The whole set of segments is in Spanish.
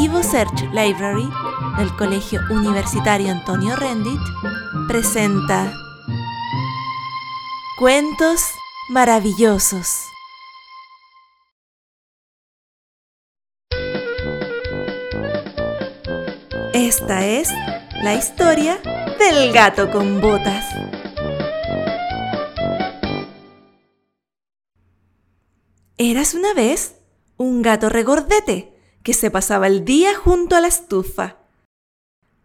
Ivo Search Library del Colegio Universitario Antonio Rendit presenta Cuentos maravillosos. Esta es la historia del gato con botas. Eras una vez un gato regordete que se pasaba el día junto a la estufa,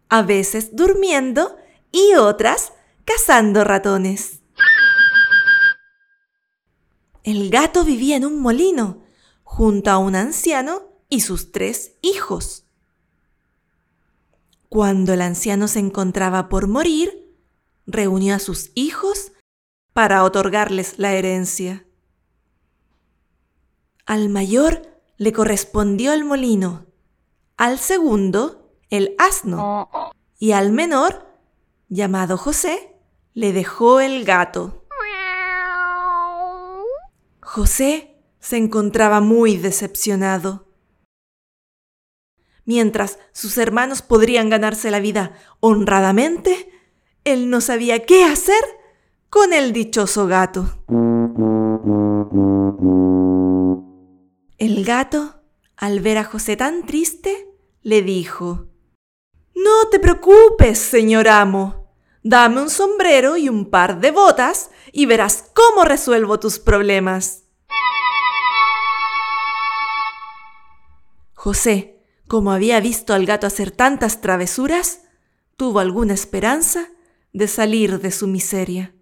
a veces durmiendo y otras cazando ratones. El gato vivía en un molino junto a un anciano y sus tres hijos. Cuando el anciano se encontraba por morir, reunió a sus hijos para otorgarles la herencia. Al mayor le correspondió el molino, al segundo el asno y al menor, llamado José, le dejó el gato. José se encontraba muy decepcionado. Mientras sus hermanos podrían ganarse la vida honradamente, él no sabía qué hacer con el dichoso gato. El gato, al ver a José tan triste, le dijo, No te preocupes, señor amo. Dame un sombrero y un par de botas y verás cómo resuelvo tus problemas. José, como había visto al gato hacer tantas travesuras, tuvo alguna esperanza de salir de su miseria.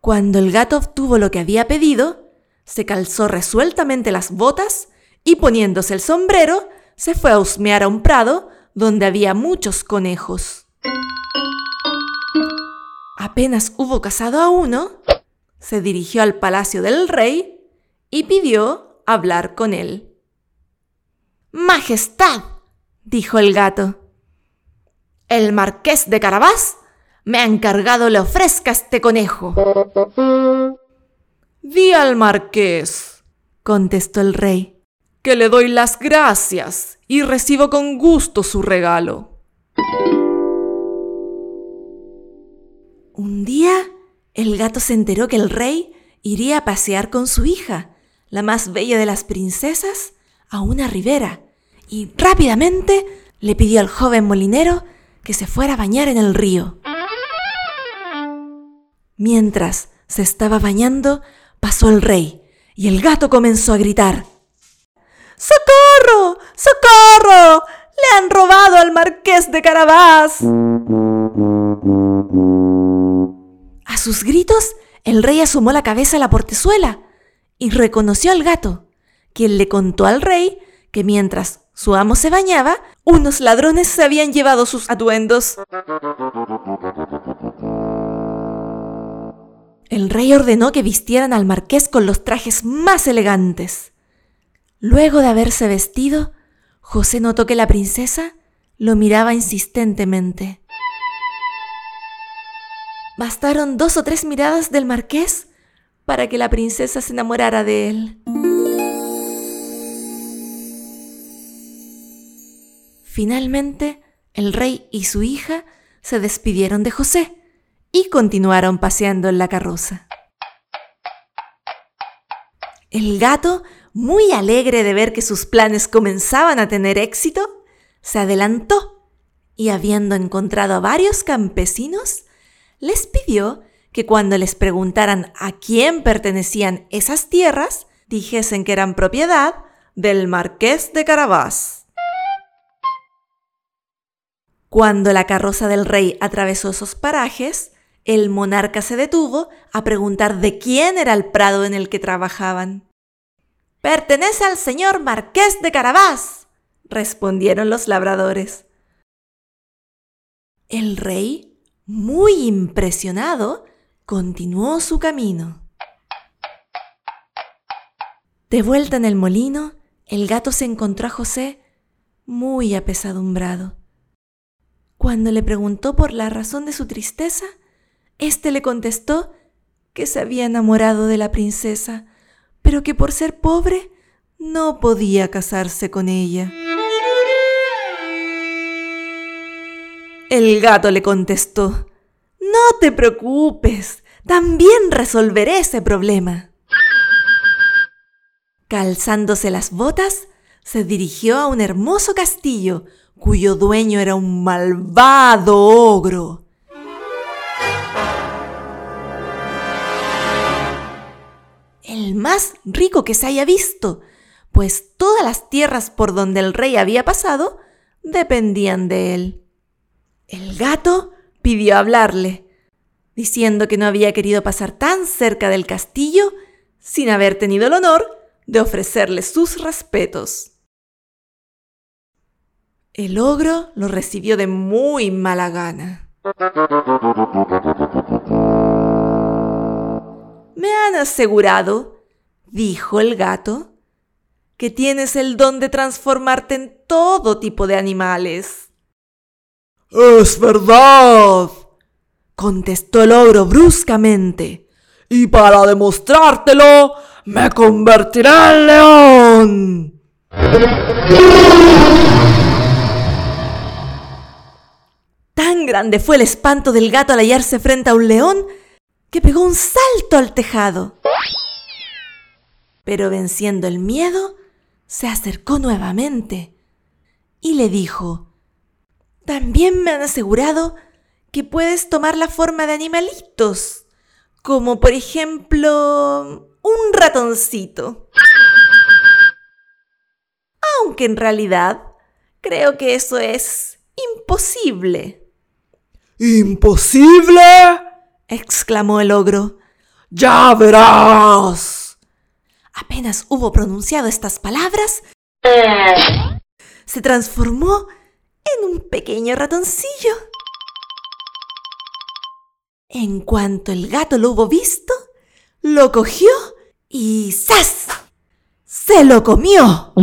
Cuando el gato obtuvo lo que había pedido, se calzó resueltamente las botas y poniéndose el sombrero, se fue a husmear a un prado donde había muchos conejos. Apenas hubo cazado a uno, se dirigió al palacio del rey y pidió hablar con él. Majestad, dijo el gato, el marqués de Carabás me ha encargado le ofrezca este conejo. Di al marqués, contestó el rey, que le doy las gracias y recibo con gusto su regalo. Un día, el gato se enteró que el rey iría a pasear con su hija, la más bella de las princesas, a una ribera, y rápidamente le pidió al joven molinero que se fuera a bañar en el río. Mientras se estaba bañando, pasó el rey y el gato comenzó a gritar. ¡Socorro! ¡Socorro! ¡Le han robado al marqués de Carabás! A sus gritos, el rey asomó la cabeza a la portezuela y reconoció al gato, quien le contó al rey que mientras su amo se bañaba, unos ladrones se habían llevado sus atuendos. El rey ordenó que vistieran al marqués con los trajes más elegantes. Luego de haberse vestido, José notó que la princesa lo miraba insistentemente. Bastaron dos o tres miradas del marqués para que la princesa se enamorara de él. Finalmente, el rey y su hija se despidieron de José y continuaron paseando en la carroza. El gato, muy alegre de ver que sus planes comenzaban a tener éxito, se adelantó y habiendo encontrado a varios campesinos, les pidió que cuando les preguntaran a quién pertenecían esas tierras, dijesen que eran propiedad del marqués de Carabás. Cuando la carroza del rey atravesó esos parajes, el monarca se detuvo a preguntar de quién era el prado en el que trabajaban. Pertenece al señor marqués de Carabás, respondieron los labradores. El rey, muy impresionado, continuó su camino. De vuelta en el molino, el gato se encontró a José muy apesadumbrado. Cuando le preguntó por la razón de su tristeza, este le contestó que se había enamorado de la princesa, pero que por ser pobre no podía casarse con ella. El gato le contestó, No te preocupes, también resolveré ese problema. Calzándose las botas, se dirigió a un hermoso castillo cuyo dueño era un malvado ogro. El más rico que se haya visto, pues todas las tierras por donde el rey había pasado dependían de él. El gato pidió hablarle, diciendo que no había querido pasar tan cerca del castillo sin haber tenido el honor de ofrecerle sus respetos. El ogro lo recibió de muy mala gana. Me han asegurado, dijo el gato, que tienes el don de transformarte en todo tipo de animales. Es verdad, contestó el ogro bruscamente. Y para demostrártelo, me convertiré en león. Tan grande fue el espanto del gato al hallarse frente a un león que pegó un salto al tejado. Pero venciendo el miedo, se acercó nuevamente y le dijo, también me han asegurado que puedes tomar la forma de animalitos, como por ejemplo un ratoncito. Aunque en realidad creo que eso es imposible. ¿Imposible? exclamó el ogro. Ya verás. Apenas hubo pronunciado estas palabras, se transformó en un pequeño ratoncillo. En cuanto el gato lo hubo visto, lo cogió y ¡zas! ¡Se lo comió!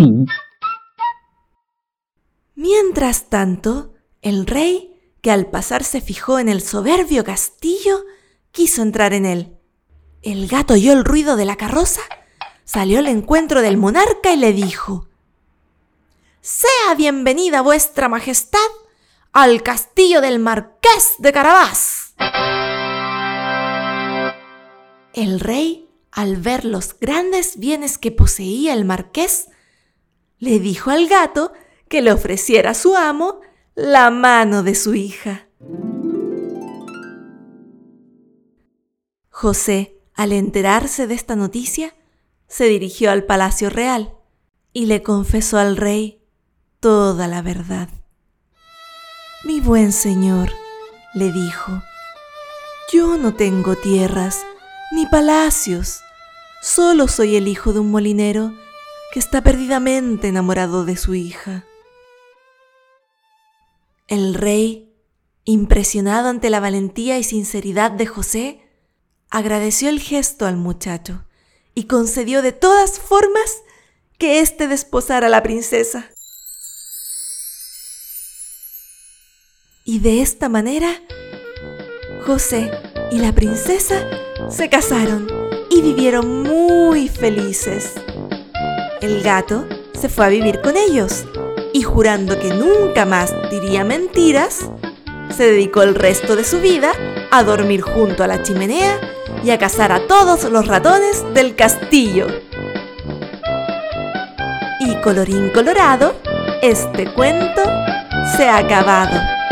Mientras tanto, el rey que al pasar se fijó en el soberbio castillo, quiso entrar en él. El gato oyó el ruido de la carroza, salió al encuentro del monarca y le dijo, Sea bienvenida vuestra majestad al castillo del marqués de Carabás. El rey, al ver los grandes bienes que poseía el marqués, le dijo al gato que le ofreciera a su amo la mano de su hija. José, al enterarse de esta noticia, se dirigió al palacio real y le confesó al rey toda la verdad. Mi buen señor, le dijo, yo no tengo tierras ni palacios, solo soy el hijo de un molinero que está perdidamente enamorado de su hija. El rey, impresionado ante la valentía y sinceridad de José, agradeció el gesto al muchacho y concedió de todas formas que éste desposara a la princesa. Y de esta manera, José y la princesa se casaron y vivieron muy felices. El gato se fue a vivir con ellos y jurando que nunca más diría mentiras, se dedicó el resto de su vida a dormir junto a la chimenea y a cazar a todos los ratones del castillo. Y colorín colorado, este cuento se ha acabado.